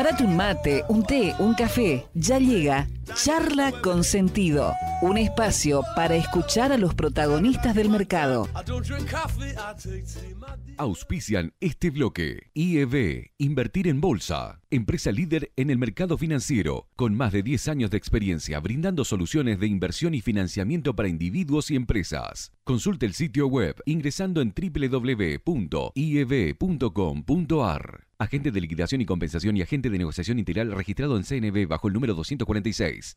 Prepárate un mate, un té, un café. Ya llega Charla con Sentido, un espacio para escuchar a los protagonistas del mercado. Auspician este bloque. IEB, Invertir en Bolsa, empresa líder en el mercado financiero, con más de 10 años de experiencia brindando soluciones de inversión y financiamiento para individuos y empresas. Consulte el sitio web ingresando en www.ieb.com.ar. Agente de liquidación y compensación y agente de negociación integral registrado en CNB bajo el número 246.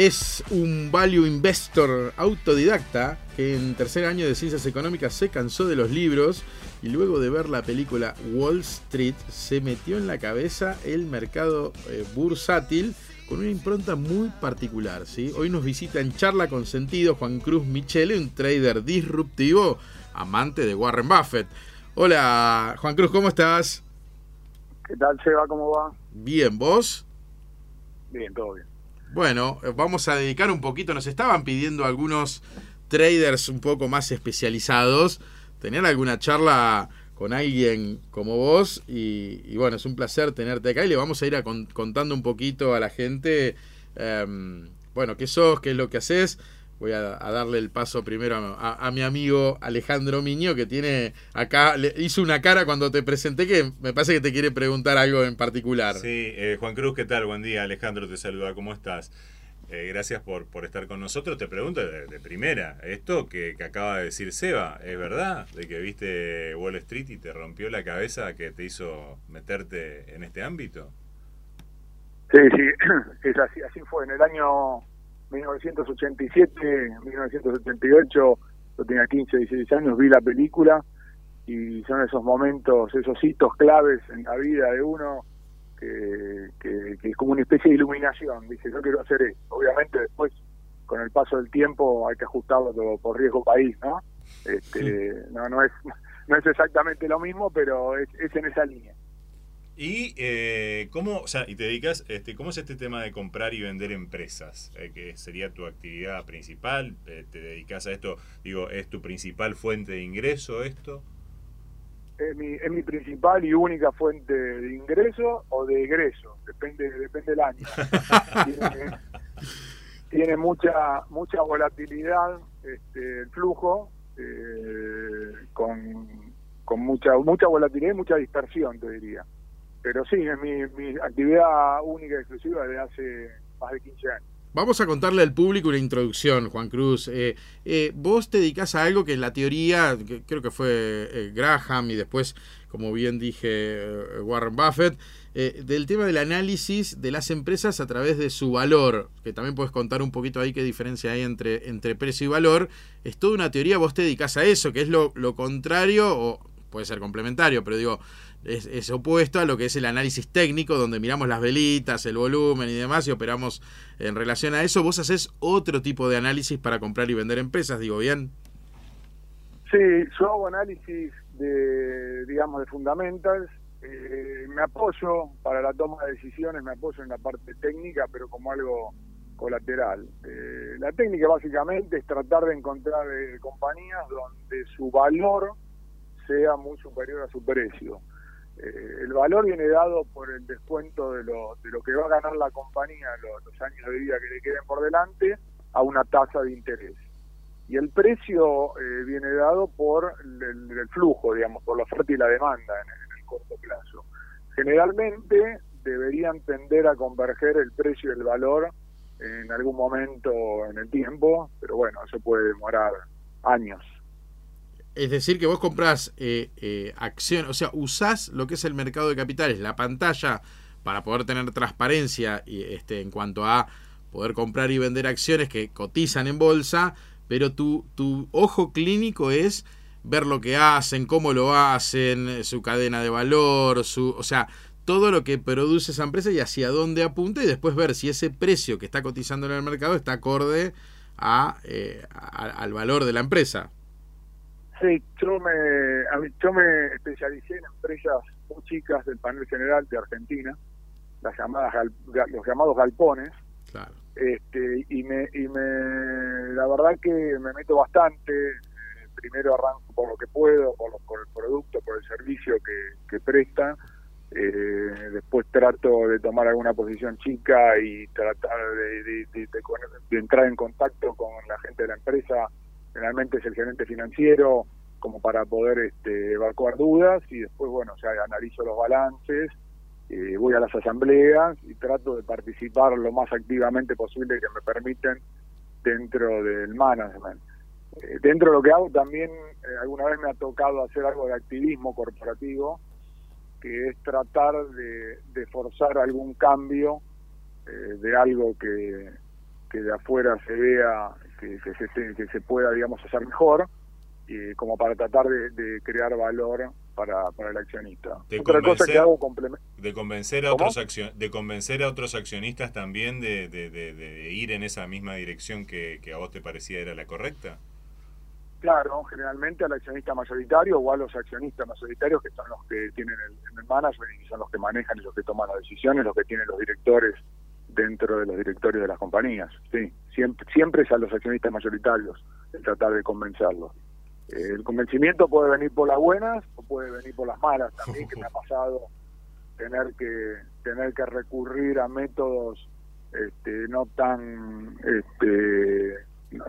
Es un value investor autodidacta que en tercer año de ciencias económicas se cansó de los libros y luego de ver la película Wall Street se metió en la cabeza el mercado eh, bursátil con una impronta muy particular. ¿sí? Hoy nos visita en charla con sentido Juan Cruz Michele, un trader disruptivo, amante de Warren Buffett. Hola Juan Cruz, ¿cómo estás? ¿Qué tal, Seba? ¿Cómo va? Bien, ¿vos? Bien, todo bien. Bueno, eh, vamos a dedicar un poquito, nos estaban pidiendo algunos traders un poco más especializados, tener alguna charla con alguien como vos y, bueno, es un placer tenerte acá y le vamos a ir a contando un poquito a la gente, em, bueno, qué sos, qué es lo que haces. Voy a, darle el paso primero a, mi amigo Alejandro Miño, que tiene acá, le hizo una cara cuando te presenté que me parece que te quiere preguntar algo en particular. Sí, eh, Juan Cruz, ¿qué tal? Buen día, Alejandro te saluda, ¿cómo estás? Eh, gracias por, por estar con nosotros. Te pregunto de, primera, esto que, acaba de decir Seba, ¿es verdad? De que viste Wall Street y te rompió la cabeza que te hizo meterte en este ámbito. Sí, sí, es así, así fue. En el año 1987, 1988, yo tenía 15, 16 años, vi la película y son esos momentos, esos hitos claves en la vida de uno que, es como una especie de iluminación. Dice, yo quiero hacer esto. Obviamente después, con el paso del tiempo, hay que ajustarlo todo por riesgo país, ¿no? Este, no, no es no es exactamente lo mismo, pero es, es en esa línea. Y eh, cómo, o sea, y te dedicas, este, ¿cómo es este tema de comprar y vender empresas? Eh, que sería tu actividad principal, eh, te dedicas a esto, digo, ¿es tu principal fuente de ingreso esto? Es mi, es mi principal y única fuente de ingreso o de egreso, depende, depende del año. tiene, mucha mucha volatilidad este, el flujo, con, con mucha mucha volatilidad y mucha dispersión, te diría pero sí, es mi, actividad única y exclusiva desde hace más de 15 años. Vamos a contarle al público una introducción, Juan Cruz. Eh, eh, vos te dedicas a algo que en la teoría, creo que fue eh, Graham y después, como bien dije, Warren Buffett, del tema del análisis de las empresas a través de su valor, que también puedes contar un poquito ahí qué diferencia hay entre, entre precio y valor. Es toda una teoría, vos te dedicas a eso, que es lo, lo contrario, o puede ser complementario, pero digo, es, opuesto a lo que es el análisis técnico, donde miramos las velitas, el volumen y demás, y operamos en relación a eso. Vos haces otro tipo de análisis para comprar y vender empresas, digo bien. Sí, yo hago análisis de, digamos, de fundamentals. Eh, me apoyo para la toma de decisiones, me apoyo en la parte técnica, pero como algo colateral. Eh, la técnica básicamente es tratar de encontrar eh, compañías donde su valor sea muy superior a su precio. Eh, el valor viene dado por el descuento de lo, de lo que va a ganar la compañía los, los años de vida que le queden por delante a una tasa de interés. Y el precio eh, viene dado por el, flujo, digamos, por la oferta y la demanda en, el corto plazo. Generalmente deberían tender a converger el precio y el valor en algún momento en el tiempo, pero bueno, eso puede demorar años. Es decir, que vos compras eh, eh, acciones, o sea, usás lo que es el mercado de capitales, la pantalla, para poder tener transparencia y, este, en cuanto a poder comprar y vender acciones que cotizan en bolsa, pero tu, tu ojo clínico es ver lo que hacen, cómo lo hacen, su cadena de valor, su, o sea, todo lo que produce esa empresa y hacia dónde apunta y después ver si ese precio que está cotizando en el mercado está acorde a, eh, al valor de la empresa. Sí, yo me, yo me especialicé en empresas muy chicas del panel general de Argentina, las llamadas los llamados galpones. Claro. Este, y me, y me, la verdad que me meto bastante. primero arranco por lo que puedo, por, por el producto, por el servicio que, que presta eh, después trato de tomar alguna posición chica y tratar de, entrar en contacto con la gente de la empresa, generalmente es el gerente financiero, como para poder este, evacuar dudas y después, bueno, o analizo los balances, eh, voy a las asambleas y trato de participar lo más activamente posible que me permiten dentro del management. Eh, dentro de lo que hago también alguna vez me ha tocado hacer algo de activismo corporativo, que es tratar de, forzar algún cambio eh, de algo que, que, de afuera se vea que, se, que se pueda, digamos, hacer mejor, y como para tratar de, crear valor para, para el accionista. De Otra cosa que hago de convencer a otros de convencer a otros accionistas también de, de, ir en esa misma dirección que, que a vos te parecía era la correcta. Claro, generalmente al accionista mayoritario o a los accionistas mayoritarios que son los que tienen el, el management y son los que manejan y los que toman las decisiones, los que tienen los directores dentro de los directorios de las compañías. Sí, siempre, siempre es a los accionistas mayoritarios el tratar de convencerlos. Eh, el convencimiento puede venir por las buenas o puede venir por las malas también, que me ha pasado tener que tener que recurrir a métodos este, no tan este,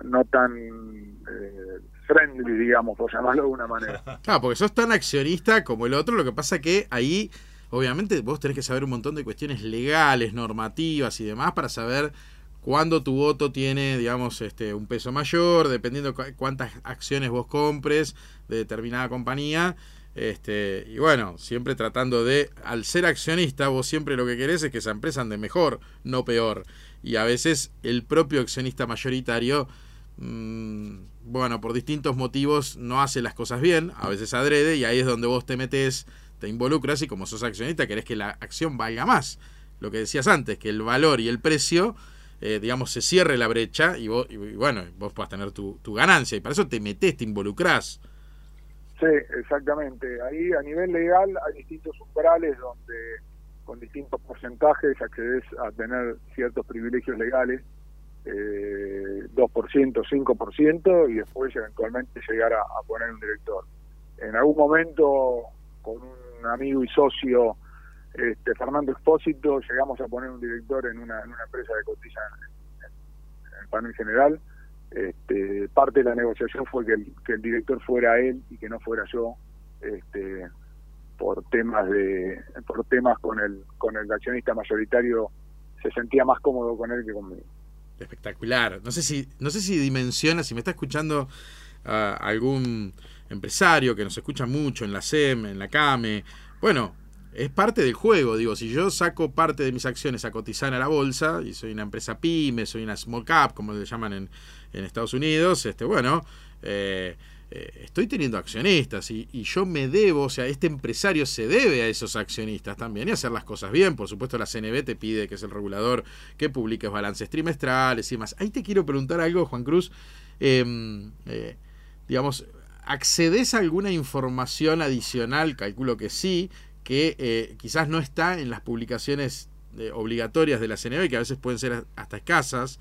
no, tan eh, friendly, digamos, por llamarlo de una manera. Claro, porque sos tan accionista como el otro, lo que pasa que ahí, obviamente, vos tenés que saber un montón de cuestiones legales, normativas y demás para saber cuándo tu voto tiene, digamos, este, un peso mayor, dependiendo cuántas acciones vos compres de determinada compañía. Este, y bueno, siempre tratando de, al ser accionista, vos siempre lo que querés es que esa empresa ande mejor, no peor. Y a veces el propio accionista mayoritario Mm, bueno, por distintos motivos no hace las cosas bien, a veces adrede, y ahí es donde vos te metes, te involucras y como sos accionista querés que la acción valga más. Lo que decías antes, que el valor y el precio, eh, digamos, se cierre la brecha y, vos, y, bueno, vos puedas tener tu, ganancia. Y para eso te metes, te involucrás. Sí, exactamente. Ahí a nivel legal hay distintos umbrales donde con distintos porcentajes accedes a tener ciertos privilegios legales eh, 2%, 5% y después eventualmente llegar a, poner un director. En algún momento, con un amigo y socio, este, Fernando Expósito, llegamos a poner un director en una, empresa de cotiza en, el panel general. Este, parte de la negociación fue que el, director fuera él y que no fuera yo. Este, por temas de por temas con el con el accionista mayoritario se sentía más cómodo con él que conmigo espectacular. No sé si, no sé si dimensiona, si me está escuchando ah, algún empresario que nos escucha mucho en la SEM, en la CAME. Bueno, es parte del juego. Digo, si yo saco parte de mis acciones a cotizar a la bolsa, y soy una empresa pyme, soy una small cap, como le llaman en, en Estados Unidos, este, bueno, eh, eh, estoy teniendo accionistas y, yo me debo, o sea, este empresario se debe a esos accionistas también y hacer las cosas bien. Por supuesto, la CNB te pide, que es el regulador, que publiques balances trimestrales y demás. Ahí te quiero preguntar algo, Juan Cruz. Em, eh, digamos, ¿accedes a alguna información adicional? Calculo que sí, que eh, quizás no está en las publicaciones obligatorias de la CNB, que a veces pueden ser hasta escasas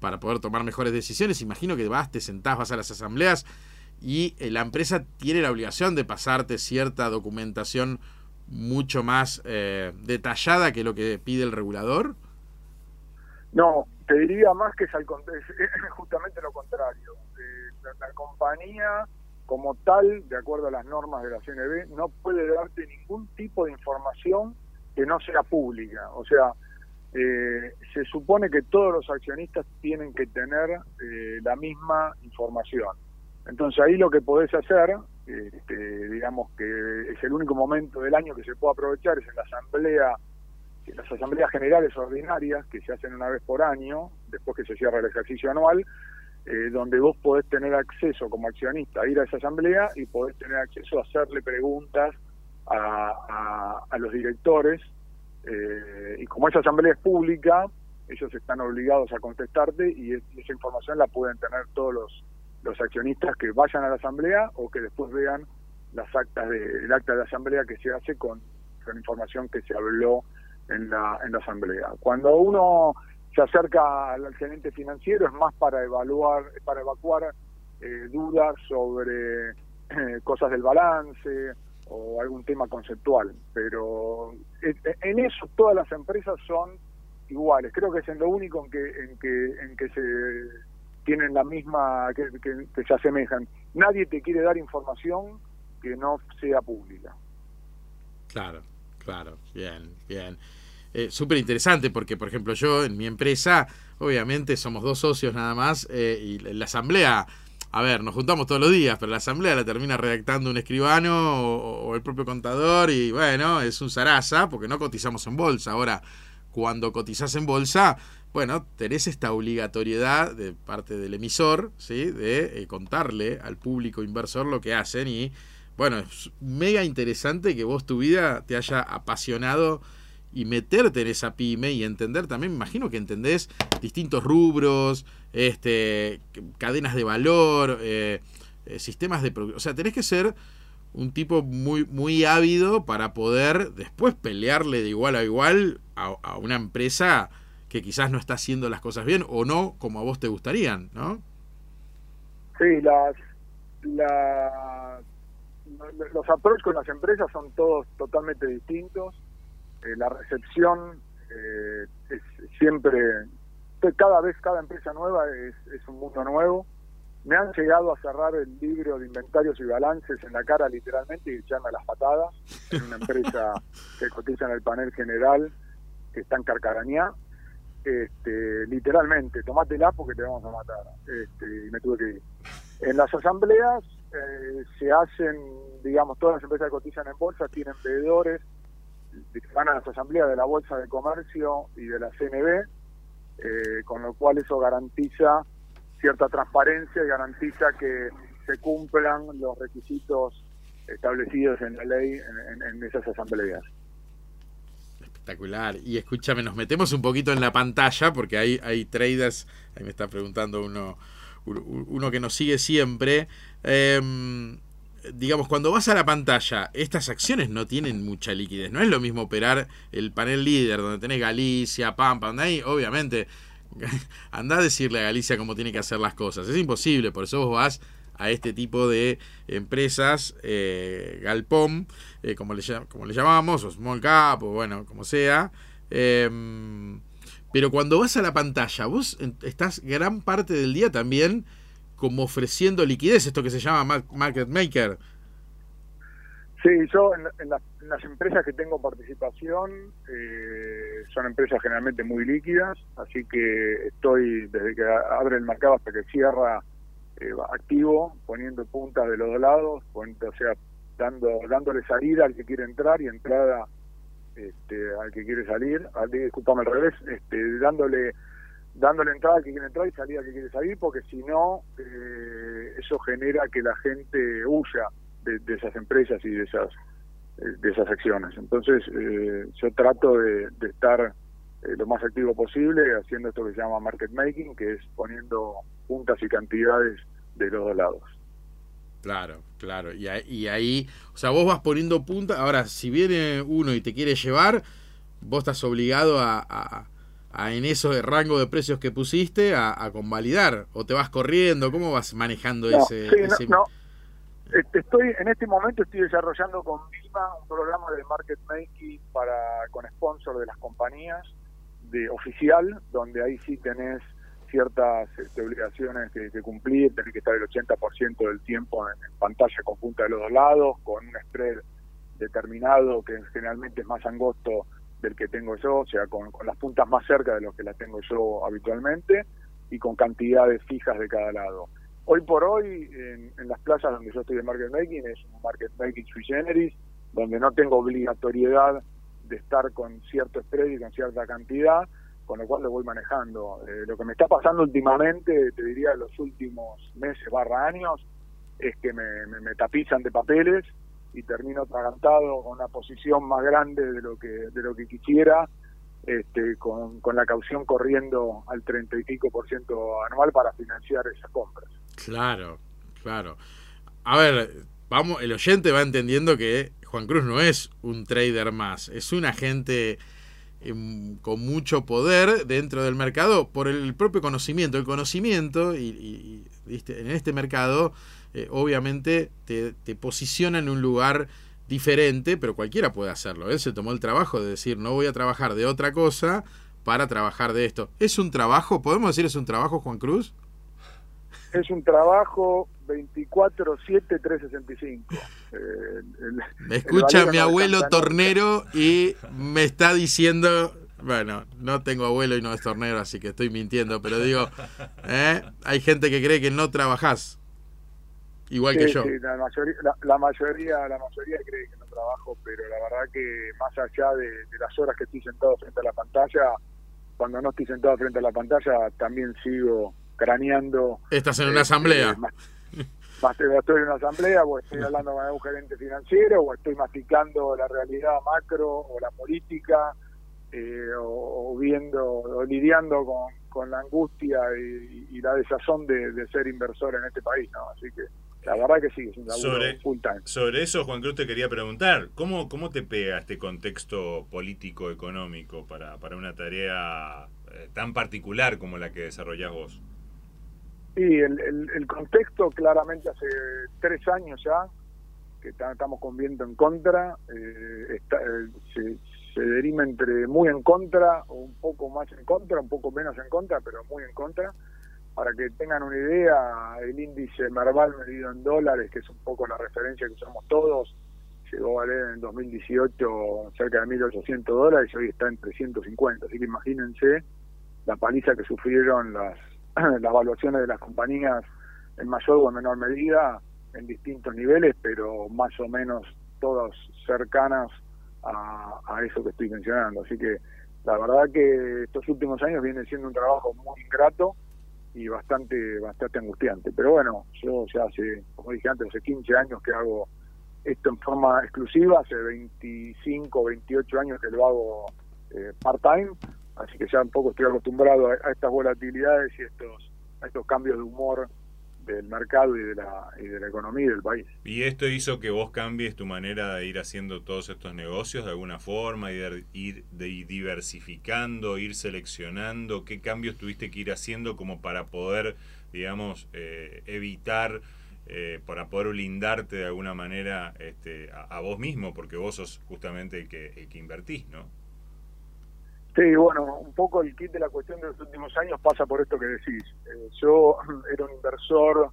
para poder tomar mejores decisiones. Imagino que vas, te sentás, vas a las asambleas y eh, la empresa tiene la obligación de pasarte cierta documentación mucho más eh, detallada que lo que pide el regulador? No, te diría más que es, justamente lo contrario. Eh, la, compañía como tal, de acuerdo a las normas de la CNB, no puede darte ningún tipo de información que no sea pública. O sea, se supone que todos los accionistas tienen que tener la misma información. Entonces ahí lo que podés hacer, este, digamos que es el único momento del año que se puede aprovechar, es en la asamblea, en las asambleas generales ordinarias que se hacen una vez por año, después que se cierra el ejercicio anual, eh, donde vos podés tener acceso como accionista a ir a esa asamblea y podés tener acceso a hacerle preguntas a, a, los directores. Eh, y como esa asamblea es pública, ellos están obligados a contestarte y, esa información la pueden tener todos los, los accionistas que vayan a la asamblea o que después vean las actas de, el acta de asamblea que se hace con, con información que se habló en la, en la asamblea. Cuando uno se acerca al gerente financiero es más para evaluar, para evacuar eh, dudas sobre eh, cosas del balance o algún tema conceptual, pero eh, en eso todas las empresas son iguales. Creo que es en lo único en que en que en que se tienen la misma que se asemejan. Nadie te quiere dar información que no sea pública. Claro, claro, bien, bien eh, súper interesante porque, por ejemplo, yo en mi empresa, obviamente somos dos socios nada más eh, y la asamblea, a ver, nos juntamos todos los días, pero la asamblea la termina redactando un escribano o, el propio contador y bueno, es un zaraza porque no cotizamos en bolsa. Ahora, cuando cotizas en bolsa, bueno, tenés esta obligatoriedad de parte del emisor, ¿sí? De eh, contarle al público inversor lo que hacen y, bueno, es mega interesante que vos tu vida te haya apasionado y meterte en esa pyme y entender también, me imagino que entendés distintos rubros, este, cadenas de valor, eh, eh, sistemas de producción. O sea, tenés que ser un tipo muy, muy ávido para poder después pelearle de igual a igual a, una empresa que quizás no está haciendo las cosas bien o no como a vos te gustarían, ¿no? Sí, las, los approach con las empresas son todos totalmente distintos eh, la recepción eh, es siempre, cada vez cada empresa nueva es, es un mundo nuevo. Me han llegado a cerrar el libro de inventarios y balances en la cara literalmente y echarme las patadas en una empresa que cotiza en el panel general que está en Carcarañá. Este, literalmente, tomátela porque te vamos a matar. Este, y me tuve que ir. En las asambleas eh, se hacen, digamos, todas las empresas que cotizan en bolsa tienen veedores van a las asambleas de la Bolsa de Comercio y de la CNB, eh, con lo cual eso garantiza cierta transparencia y garantiza que se cumplan los requisitos establecidos en la ley en, esas asambleas. Espectacular. Y escúchame, nos metemos un poquito en la pantalla porque hay, hay traders, ahí me está preguntando uno, uno que nos sigue siempre. Eh, digamos, cuando vas a la pantalla, estas acciones no tienen mucha liquidez. No es lo mismo operar el panel líder, donde tenés Galicia, Pampa, donde ahí, obviamente, anda a decirle a Galicia cómo tiene que hacer las cosas. Es imposible, por eso vos vas a este tipo de empresas, eh, Galpom, eh, como, le, como llamamos, o Small Cap, o bueno, como sea. Em, pero cuando vas a la pantalla, vos estás gran parte del día también como ofreciendo liquidez, esto que se llama market maker. Sí, yo en, las empresas que tengo participación eh, son empresas generalmente muy líquidas, así que estoy desde que abre el mercado hasta que cierra eh, activo, poniendo puntas de los dos lados, o sea, dando dándole salida al que quiere entrar y entrada este, al que quiere salir, al, disculpame al revés, este, dándole dándole entrada al que quiere entrar y salida al que quiere salir, porque si no, eh, eso genera que la gente huya de, esas empresas y de esas eh, de esas acciones. Entonces, eh, yo trato de, estar lo más activo posible haciendo esto que se llama market making, que es poniendo puntas y cantidades de los dos lados. Claro, claro. Y, y ahí, o sea, vos vas poniendo puntas. Ahora, si viene uno y te quiere llevar, vos estás obligado a en eso de rango de precios que pusiste a, convalidar? ¿O te vas corriendo? ¿Cómo vas manejando ese, No, este, Estoy, en este momento estoy desarrollando con Vima un programa de market making para, con sponsor de las compañías de oficial, donde ahí sí tenés ciertas este, obligaciones que, cumplir, tenés que estar el 80% del tiempo en, en, pantalla conjunta de los dos lados, con un spread determinado que generalmente es más angosto del que tengo yo, o sea, con, las puntas más cerca de lo que las tengo yo habitualmente y con cantidades fijas de cada lado. Hoy por hoy, en, las plazas donde yo estoy de market making, es un market making sui generis, donde no tengo obligatoriedad de estar con cierto spread y con cierta cantidad, con lo cual lo voy manejando. Eh, lo que me está pasando últimamente, te diría los últimos meses barra años, es que me, tapizan de papeles y termino atragantado con una posición más grande de lo que de lo que quisiera este, con, con la caución corriendo al 30 y pico por ciento anual para financiar esas compras. Claro, claro. A ver, vamos, el oyente va entendiendo que Juan Cruz no es un trader más, es un agente em, con mucho poder dentro del mercado por el propio conocimiento. El conocimiento, y, en este mercado, eh, obviamente te, te posiciona en un lugar diferente, pero cualquiera puede hacerlo. Él se tomó el trabajo de decir, no voy a trabajar de otra cosa para trabajar de esto. ¿Es un trabajo? ¿Podemos decir es un trabajo, Juan Cruz? Es un trabajo 24-7-365. Eh, me escucha mi abuelo tornero y me está diciendo, bueno, no tengo abuelo y no es tornero, así que estoy mintiendo, pero digo, ¿eh? hay gente que cree que no trabajás. Igual que yo. la, mayoría, la, mayoría, la mayoría cree que no trabajo, pero la verdad que más allá de, las horas que estoy sentado frente a la pantalla, cuando no estoy sentado frente a la pantalla, también sigo craneando. Estás en una este, asamblea. Más, estoy en una asamblea, o estoy hablando con un gerente financiero, o estoy masticando la realidad macro o la política, eh, o, viendo, o lidiando con, con la angustia y, la desazón de, de, ser inversor en este país, ¿no? Así que la verdad que sí, es un sobre, full time. Sobre eso, Juan Cruz, te quería preguntar, ¿cómo, cómo te pega este contexto político-económico para, para una tarea eh, tan particular como la que desarrollás vos? Sí, el, el, contexto claramente hace tres años ya, que estamos con viento en contra, eh, eh, se, se derima entre muy en contra o un poco más en contra, un poco menos en contra, pero muy en contra para que tengan una idea, el índice Merval medido en dólares, que es un poco la referencia que usamos todos, llegó a valer en 2018 cerca de 1.800 dólares y hoy está en 350. Así que imagínense la paliza que sufrieron las, las evaluaciones de las compañías en mayor o en menor medida, en distintos niveles, pero más o menos todas cercanas a, a eso que estoy mencionando. Así que la verdad que estos últimos años viene siendo un trabajo muy ingrato y bastante bastante angustiante. Pero bueno, yo ya hace, como dije antes, hace 15 años que hago esto en forma exclusiva, hace 25, 28 años que lo hago eh, part-time, así que ya un poco estoy acostumbrado a, estas volatilidades y estos, a estos cambios de humor del mercado y de la y de la economía del país. ¿Y esto hizo que vos cambies tu manera de ir haciendo todos estos negocios de alguna forma, ir, ir diversificando, ir seleccionando? ¿Qué cambios tuviste que ir haciendo como para poder, digamos, eh, evitar, eh, para poder blindarte de alguna manera este, a, vos mismo? Porque vos sos justamente el que, el que invertís, ¿no? Sí, bueno, un poco el kit de la cuestión de los últimos años pasa por esto que decís. Eh, yo era un inversor,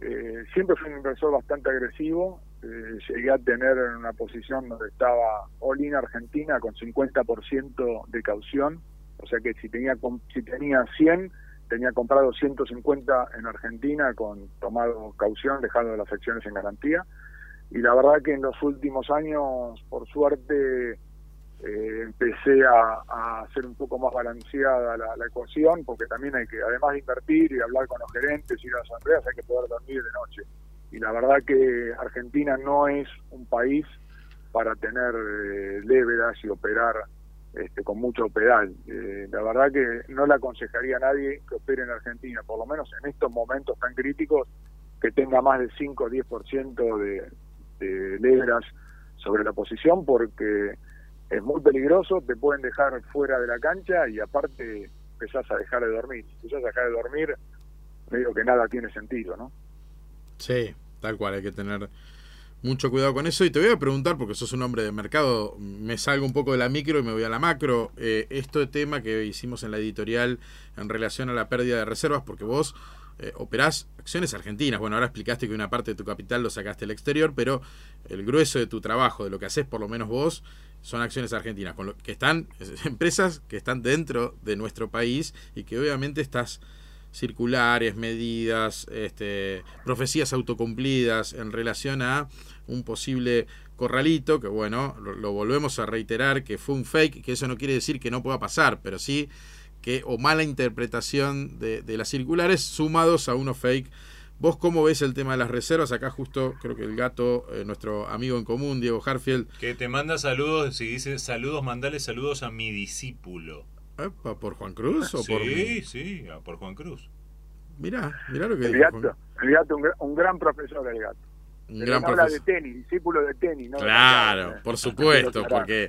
eh, siempre fui un inversor bastante agresivo, eh, llegué a tener una posición donde estaba all in Argentina con 50% de caución, o sea que si tenía si tenía 100, tenía comprado 150 en Argentina con tomado caución, dejando las acciones en garantía. Y la verdad que en los últimos años, por suerte, eh, empecé a, hacer un poco más balanceada la, ecuación, porque también hay que, además de invertir y hablar con los gerentes y las asambleas, hay que poder dormir de noche. Y la verdad que Argentina no es un país para tener eh, y operar este, con mucho pedal. Eh, la verdad que no le aconsejaría a nadie que opere en Argentina, por lo menos en estos momentos tan críticos, que tenga más del 5 o 10% de, de lebras sobre la posición, porque es muy peligroso, te pueden dejar fuera de la cancha y aparte empezás a dejar de dormir. Si empezás a dejar de dormir, digo que nada tiene sentido, ¿no? Sí, tal cual, hay que tener mucho cuidado con eso. Y te voy a preguntar, porque sos un hombre de mercado, me salgo un poco de la micro y me voy a la macro. Eh, esto de tema que hicimos en la editorial en relación a la pérdida de reservas, porque vos eh, operás acciones argentinas. Bueno, ahora explicaste que una parte de tu capital lo sacaste al exterior, pero el grueso de tu trabajo, de lo que haces por lo menos vos, son acciones argentinas, con lo que están empresas que están dentro de nuestro país y que obviamente estas circulares, medidas, este, profecías autocumplidas en relación a un posible corralito, que bueno, lo, volvemos a reiterar, que fue un fake, que eso no quiere decir que no pueda pasar, pero sí que, o mala interpretación de, de las circulares sumados a unos fake ¿Vos cómo ves el tema de las reservas? Acá justo creo que el gato, eh, nuestro amigo en común, Diego Harfield. Que te manda saludos, si dice saludos, mandale saludos a mi discípulo. ¿Por Juan Cruz o sí, por Sí, sí, por Juan Cruz. Mirá, mirá lo que el dijo Gato, El gato, un, gran profesor el gato. Un gran profesor. de tenis, discípulo de tenis. ¿no? Claro, por supuesto, porque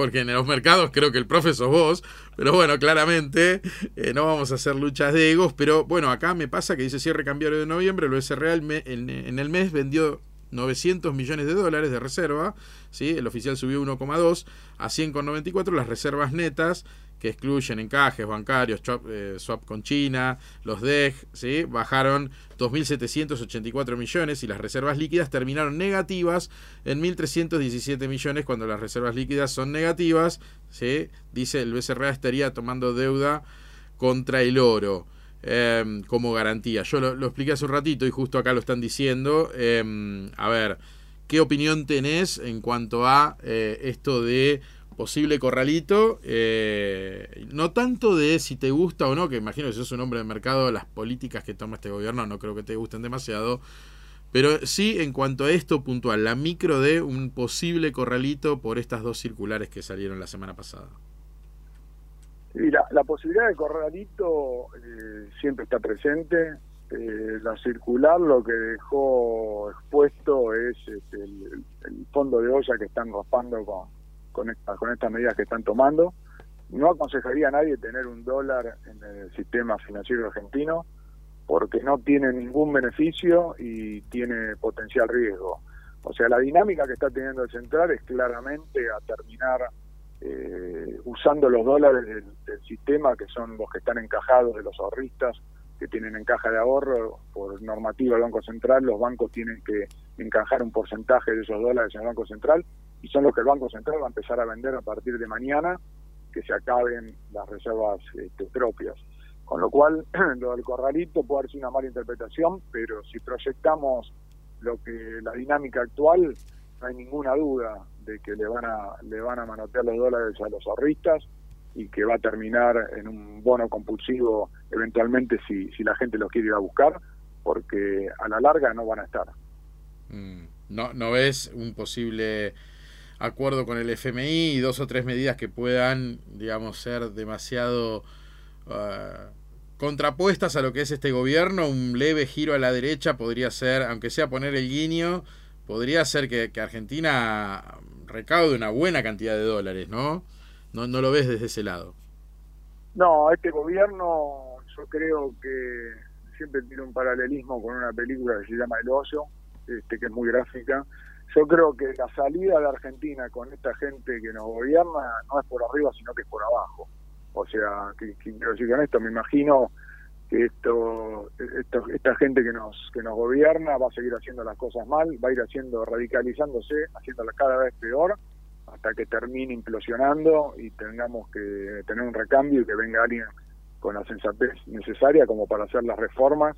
porque en los mercados creo que el profe sos vos, pero bueno, claramente eh, no vamos a hacer luchas de egos, pero bueno, acá me pasa que dice cierre cambiario de noviembre, el BCR Real en, en, el mes vendió 900 millones de dólares de reserva, ¿sí? el oficial subió 1,2 a 100,94, las reservas netas que excluyen encajes bancarios, eh, swap, con China, los DEG, ¿sí? bajaron 2.784 millones y las reservas líquidas terminaron negativas en 1.317 millones cuando las reservas líquidas son negativas, ¿sí? dice el BCRA estaría tomando deuda contra el oro. Em, como garantía. Yo lo, expliqué hace un ratito y justo acá lo están diciendo. Em, a ver, ¿qué opinión tenés en cuanto a eh, esto de posible corralito, eh, no tanto de si te gusta o no, que imagino que sos un hombre de mercado, las políticas que toma este gobierno no creo que te gusten demasiado, pero sí en cuanto a esto puntual, la micro de un posible corralito por estas dos circulares que salieron la semana pasada. Sí, la, posibilidad de corralito eh, siempre está presente. Eh, la circular lo que dejó expuesto es este, el, el, fondo de olla que están raspando con, con, con estas medidas que están tomando. No aconsejaría a nadie tener un dólar en el sistema financiero argentino porque no tiene ningún beneficio y tiene potencial riesgo. O sea, la dinámica que está teniendo el central es claramente a terminar eh, usando los dólares del, del, sistema, que son los que están encajados de los ahorristas, que tienen en caja de ahorro por normativa del Banco Central, los bancos tienen que encajar un porcentaje de esos dólares en el Banco Central y son los que el Banco Central va a empezar a vender a partir de mañana que se acaben las reservas este, propias. Con lo cual, lo del corralito puede ser una mala interpretación, pero si proyectamos lo que la dinámica actual, no hay ninguna duda de que le van a le van a manotear los dólares a los ahorristas y que va a terminar en un bono compulsivo eventualmente si, si la gente los quiere ir a buscar, porque a la larga no van a estar. Mm, no, ¿No ves un posible acuerdo con el FMI y dos o tres medidas que puedan, digamos, ser demasiado uh, contrapuestas a lo que es este gobierno, un leve giro a la derecha podría ser, aunque sea poner el guiño, podría ser que, Argentina recaude una buena cantidad de dólares, ¿no? ¿no? No lo ves desde ese lado. No, este gobierno yo creo que siempre tiene un paralelismo con una película que se llama El Oso, este, que es muy gráfica, yo creo que la salida de Argentina con esta gente que nos gobierna no es por arriba, sino que es por abajo. O sea, que, quiero decir con esto, me imagino que esto, esta gente que nos que nos gobierna va a seguir haciendo las cosas mal, va a ir haciendo radicalizándose, haciéndolas cada vez peor, hasta que termine implosionando y tengamos que tener un recambio y que venga alguien con la sensatez necesaria como para hacer las reformas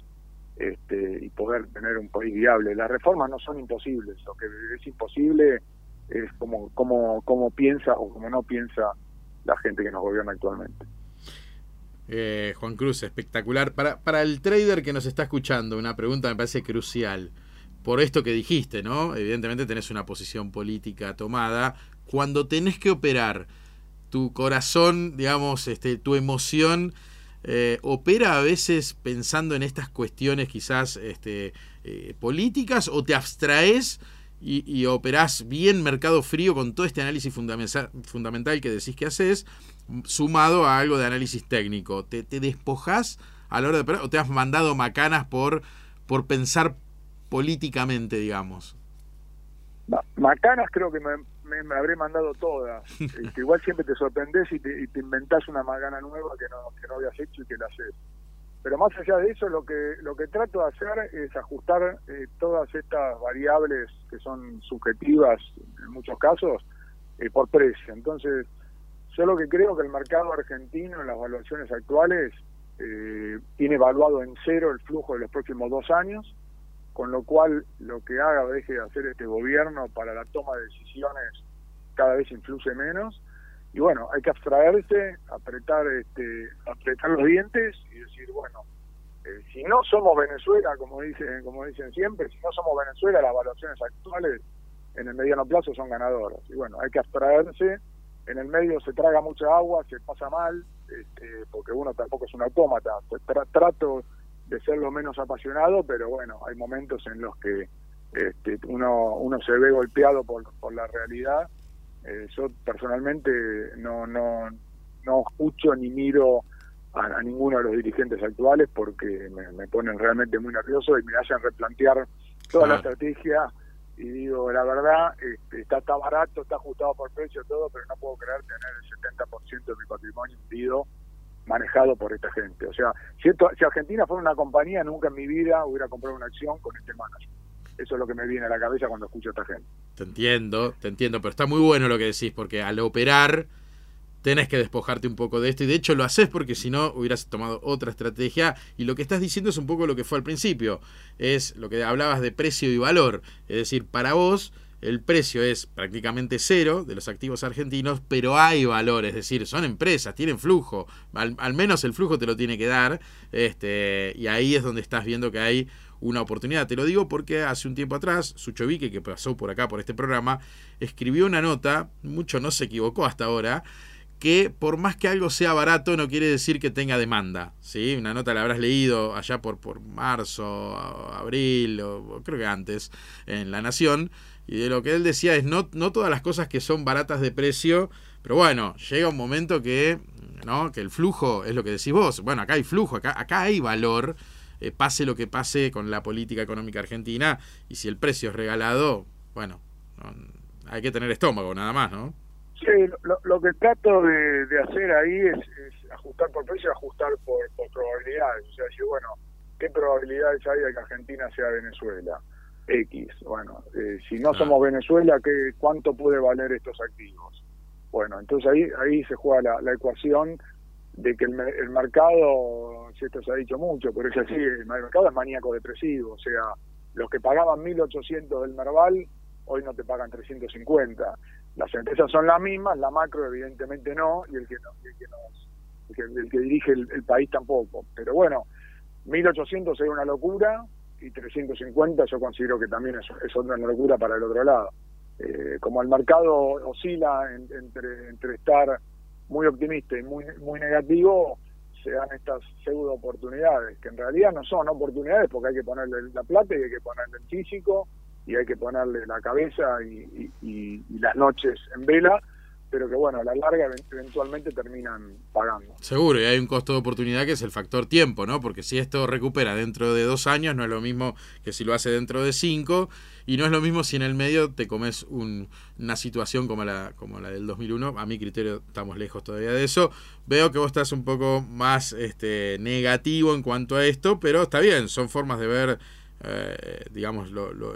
este, y poder tener un país viable. Las reformas no son imposibles, lo que es imposible es como, como, como piensa o como no piensa la gente que nos gobierna actualmente. Eh, Juan Cruz, espectacular. Para, para el trader que nos está escuchando, una pregunta me parece crucial. Por esto que dijiste, ¿no? Evidentemente tenés una posición política tomada. Cuando tenés que operar tu corazón, digamos, este, tu emoción eh, opera a veces pensando en estas cuestiones quizás este, eh, políticas o te abstraes y, y, operás bien mercado frío con todo este análisis fundamental, que decís que haces, sumado a algo de análisis técnico? ¿Te, te despojás a la hora de operar o te has mandado macanas por, por pensar políticamente, digamos? Macanas creo que me, me, habré mandado todas. Este, igual siempre te sorprendes y te, y te, inventás una macana nueva que no, que no habías hecho y que la haces. Pero más allá de eso, lo que lo que trato de hacer es ajustar eh, todas estas variables que son subjetivas en muchos casos eh, por precio. Entonces, yo lo que creo que el mercado argentino en las evaluaciones actuales eh, tiene evaluado en cero el flujo de los próximos dos años con lo cual lo que haga o deje de hacer este gobierno para la toma de decisiones cada vez influye menos. Y bueno hay que abstraerse apretar este apretar los dientes y decir bueno eh, si no somos Venezuela como dicen como dicen siempre si no somos Venezuela las evaluaciones actuales en el mediano plazo son ganadoras. Y bueno hay que abstraerse. En el medio se traga mucha agua se pasa mal este, porque uno tampoco es un autómata trato de ser lo menos apasionado pero bueno hay momentos en los que este, uno uno se ve golpeado por, por la realidad. Eh, yo personalmente no, no, no escucho ni miro a, ninguno de los dirigentes actuales porque me, ponen realmente muy nervioso y me hacen replantear toda la estrategia y digo, la verdad, este, está, está barato, está ajustado por precio, todo, pero no puedo creer tener el 70% de mi patrimonio hundido manejado por esta gente. O sea, si, Argentina fuera una compañía, nunca en mi vida hubiera comprado una acción con este manager. Eso es lo que me viene a la cabeza cuando escucho a esta gente. Te entiendo, te entiendo, pero está muy bueno lo que decís, porque al operar tenés que despojarte un poco de esto y de hecho lo haces porque si no hubieras tomado otra estrategia y lo que estás diciendo es un poco lo que fue al principio, es lo que hablabas de precio y valor, es decir, para vos el precio es prácticamente cero de los activos argentinos, pero hay valor, es decir, son empresas, tienen flujo, al, menos el flujo te lo tiene que dar, este, y ahí es donde estás viendo que hay una oportunidad. Te lo digo porque hace un tiempo atrás, Suchovique, que pasó por acá por este programa, escribió una nota, mucho no se equivocó hasta ahora, que por más que algo sea barato no quiere decir que tenga demanda. ¿sí? Una nota la habrás leído allá por, por marzo, abril, o, creo que antes, en La Nación. Y de lo que él decía es no, no todas las cosas que son baratas de precio, pero bueno, llega un momento que, ¿no? que el flujo es lo que decís vos. Bueno, acá hay flujo, acá, acá hay valor eh, pase lo que pase con la política económica argentina, y si el precio es regalado, bueno, hay que tener estómago nada más, ¿no? Sí, lo, que trato de, hacer ahí es, ajustar por precio, ajustar por, probabilidades. O sea, decir, bueno, ¿qué probabilidades hay de que Argentina sea Venezuela? X. Bueno, eh, si no somos Venezuela, ¿qué, ¿cuánto puede valer estos activos? Bueno, entonces ahí ahí se juega la ecuación de que el, el, mercado, si esto se ha dicho mucho, pero es así, el mercado es maníaco depresivo, o sea, los que pagaban 1.800 del Merval, hoy no te pagan 350. Las empresas son las mismas, la macro evidentemente no, y el que, no, el que, el que, dirige el, país tampoco. Pero bueno, 1.800 es una locura y 350 yo considero que también es, es otra locura para el otro lado. Eh, como el mercado oscila entre, entre estar muy optimista y muy, muy negativo, se dan estas pseudo oportunidades, que en realidad no son oportunidades porque hay que ponerle la plata y hay que ponerle el físico y hay que ponerle la cabeza y, las noches en vela pero que bueno, a la larga eventualmente terminan pagando. Seguro, y hay un costo de oportunidad que es el factor tiempo, ¿no? Porque si esto recupera dentro de dos años, no es lo mismo que si lo hace dentro de cinco, y no es lo mismo si en el medio te comes una situación como la, como la del 2001. A mi criterio estamos lejos todavía de eso. Veo que vos estás un poco más este, negativo en cuanto a esto, pero está bien, son formas de ver, eh, digamos, lo, lo,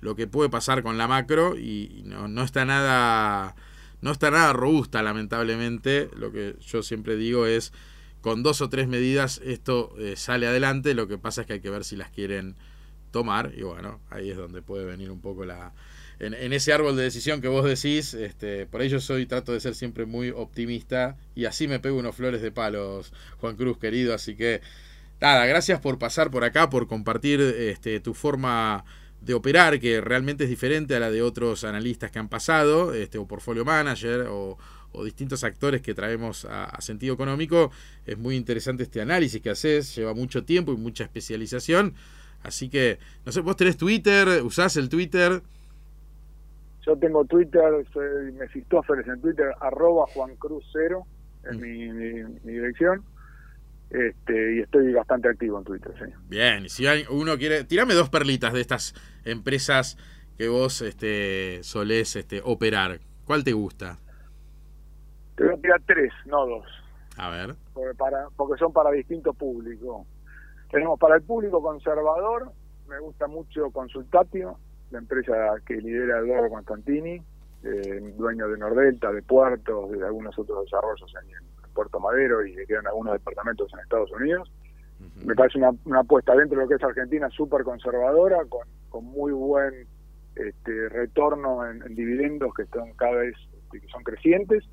lo, que puede pasar con la macro y no, no está nada no está nada robusta, lamentablemente. Lo que yo siempre digo es, con dos o tres medidas esto eh, sale adelante, lo que pasa es que hay que ver si las quieren tomar y bueno, ahí es donde puede venir un poco la... En, ese árbol de decisión que vos decís, este, por ello soy, trato de ser siempre muy optimista y así me pego unos flores de palos, Juan Cruz querido, así que nada, gracias por pasar por acá, por compartir este, tu forma de operar que realmente es diferente a la de otros analistas que han pasado, este, o portfolio manager, o, distintos actores que traemos a, sentido económico. Es muy interesante este análisis que haces, lleva mucho tiempo y mucha especialización. Así que, no sé, vos tenés Twitter, usás el Twitter. Yo tengo Twitter, soy Mefistófeles en Twitter, arroba Juan Cruz Cero, es mm. mi dirección. Este, y estoy bastante activo en Twitter, sí. Bien, si uno quiere, tirame dos perlitas de estas empresas que vos este, solés este, operar. ¿Cuál te gusta? Te voy a tirar tres, no dos. A ver. Porque, para, porque son para distintos públicos. Tenemos para el público conservador, me gusta mucho Consultatio, la empresa que lidera Eduardo Constantini, eh, dueño de Nordelta, de Puertos, de algunos otros desarrollos en, Puerto Madero y que quedan algunos departamentos en Estados Unidos. Me parece una, una apuesta dentro de lo que es Argentina súper conservadora, con, con muy buen este, retorno en, dividendos que están cada vez este, que son crecientes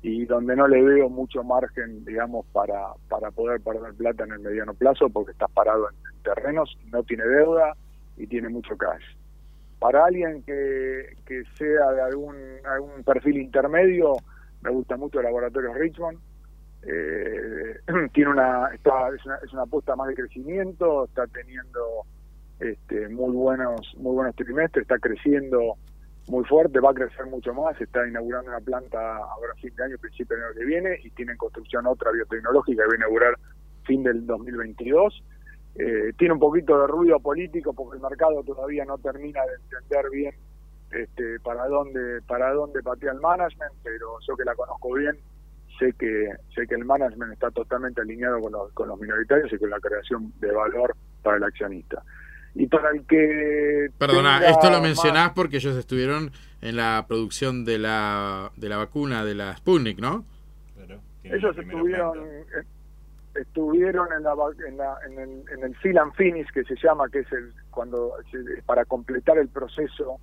y donde no le veo mucho margen, digamos, para, para poder perder plata en el mediano plazo porque está parado en, terrenos, no tiene deuda y tiene mucho cash. Para alguien que, que sea de algún, algún perfil intermedio, me gusta mucho el laboratorio Richmond. Eh, tiene una, está, es una, es una apuesta más de crecimiento, está teniendo este, muy buenos muy buenos trimestres, está creciendo muy fuerte, va a crecer mucho más, está inaugurando una planta ahora fin de año, principio de año que viene, y tiene en construcción otra biotecnológica que va a inaugurar fin del 2022. Eh, tiene un poquito de ruido político porque el mercado todavía no termina de entender bien este, para dónde para dónde patea el management, pero yo que la conozco bien sé que sé que el management está totalmente alineado con los, con los minoritarios y con la creación de valor para el accionista. Y para el que perdona esto lo mencionás porque ellos estuvieron en la producción de la de la vacuna de la Sputnik no ellos estuvieron eh, estuvieron en la, en, la, en, el, en el fill and finish que se llama que es el cuando para completar el proceso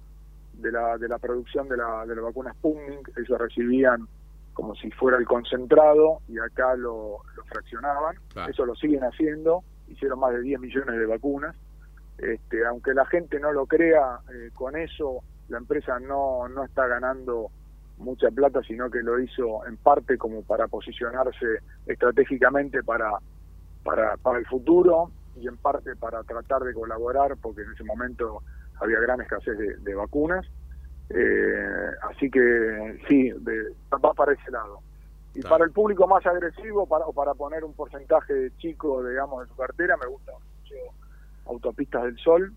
de la de la producción de la de la vacuna Sputnik ellos recibían como si fuera el concentrado y acá lo, lo fraccionaban. Eso lo siguen haciendo hicieron más de 10 millones de vacunas. Este, aunque la gente no lo crea, eh, con eso la empresa no, no está ganando mucha plata, sino que lo hizo en parte como para posicionarse estratégicamente para, para, para el futuro y en parte para tratar de colaborar, porque en ese momento había gran escasez de, vacunas. Eh, así que sí, va para ese lado. Y para el público más agresivo, para, o para poner un porcentaje chico, digamos, de su cartera, me gusta mucho Autopistas del Sol,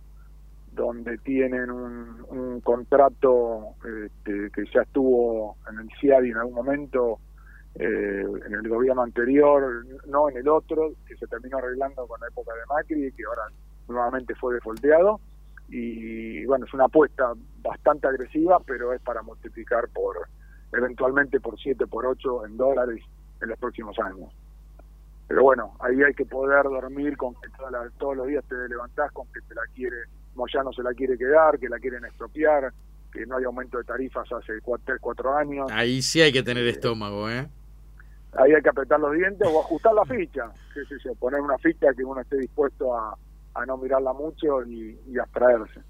donde tienen un, contrato este, que ya estuvo en el CIADI en algún momento, eh, en el gobierno anterior, no en el otro, que se terminó arreglando con la época de Macri y que ahora nuevamente fue defolteado. Y bueno, es una apuesta bastante agresiva, pero es para multiplicar por eventualmente por 7, por 8 en dólares en los próximos años. Pero bueno, ahí hay que poder dormir con que todos los días te levantás con que te la quiere, Moyano se la quiere quedar, que la quieren expropiar, que no hay aumento de tarifas hace cuatro, cuatro años. Ahí sí hay que tener eh, estómago, ¿eh? Ahí hay que apretar los dientes o ajustar la ficha, qué sé yo, poner una ficha que uno esté dispuesto a, no mirarla mucho y, y abstraerse.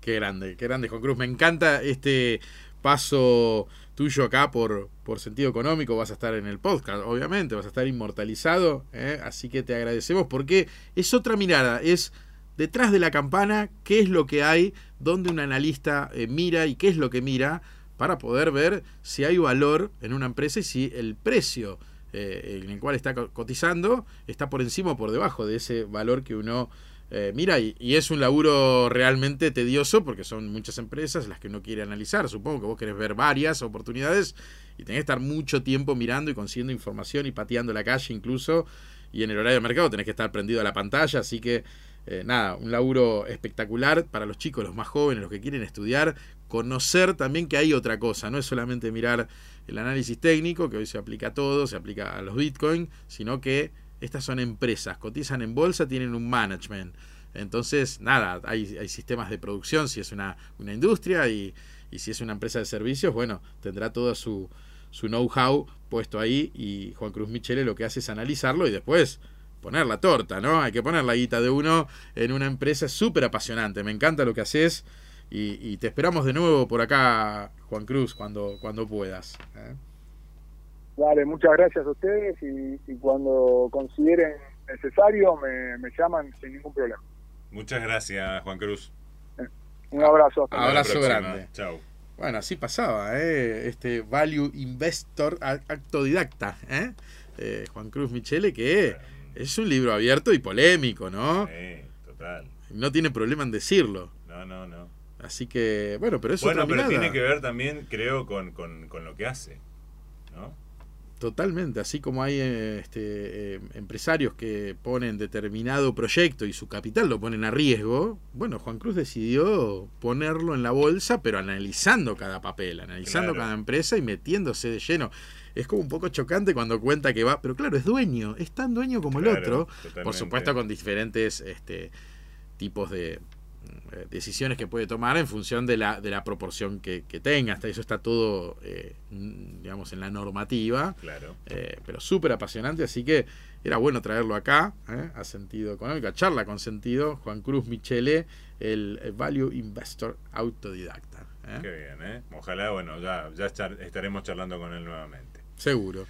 Qué grande, qué grande, Juan Cruz. Me encanta este paso tuyo acá por, por sentido económico, vas a estar en el podcast, obviamente, vas a estar inmortalizado, ¿eh? así que te agradecemos porque es otra mirada, es detrás de la campana, qué es lo que hay, donde un analista eh, mira y qué es lo que mira para poder ver si hay valor en una empresa y si el precio eh, en el cual está cotizando está por encima o por debajo de ese valor que uno eh, mira, y, es un laburo realmente tedioso porque son muchas empresas las que uno quiere analizar. Supongo que vos querés ver varias oportunidades y tenés que estar mucho tiempo mirando y consiguiendo información y pateando la calle incluso. Y en el horario de mercado tenés que estar prendido a la pantalla. Así que, eh, nada, un laburo espectacular para los chicos, los más jóvenes, los que quieren estudiar. Conocer también que hay otra cosa. No es solamente mirar el análisis técnico, que hoy se aplica a todo, se aplica a los bitcoins, sino que estas son empresas, cotizan en bolsa, tienen un management. Entonces, nada, hay, hay sistemas de producción, si es una, una industria y, y, si es una empresa de servicios, bueno, tendrá todo su, su know-how puesto ahí y Juan Cruz Michele lo que hace es analizarlo y después poner la torta, ¿no? Hay que poner la guita de uno en una empresa súper apasionante. Me encanta lo que haces y, y, te esperamos de nuevo por acá, Juan Cruz, cuando, cuando puedas. ¿eh? Vale, muchas gracias a ustedes y, cuando consideren necesario me, llaman sin ningún problema. Muchas gracias, Juan Cruz. Eh, un abrazo. Hasta abrazo grande. Chao. Bueno, así pasaba, ¿eh? este Value Investor Actodidacta, ¿eh? ¿eh? Juan Cruz Michele, que es un libro abierto y polémico, ¿no? Sí, total. No tiene problema en decirlo. No, no, no. Así que, bueno, pero eso Bueno, pero tiene que ver también, creo, con, con, con lo que hace, ¿no? Totalmente, así como hay eh, este, eh, empresarios que ponen determinado proyecto y su capital lo ponen a riesgo, bueno, Juan Cruz decidió ponerlo en la bolsa, pero analizando cada papel, analizando Claro. cada empresa y metiéndose de lleno. Es como un poco chocante cuando cuenta que va, pero claro, es dueño, es tan dueño como el otro, totalmente. por supuesto con diferentes este, tipos de decisiones que puede tomar en función de la, de la proporción que, que tenga. Hasta eso está todo, eh, digamos, en la normativa. Claro. Eh, pero súper apasionante, así que era bueno traerlo acá, ¿eh? a sentido económico, a charla con sentido, Juan Cruz Michele, el, Value Investor autodidacta. ¿eh? Qué bien, ¿eh? Ojalá, bueno, ya, ya estar- estaremos charlando con él nuevamente. Seguro.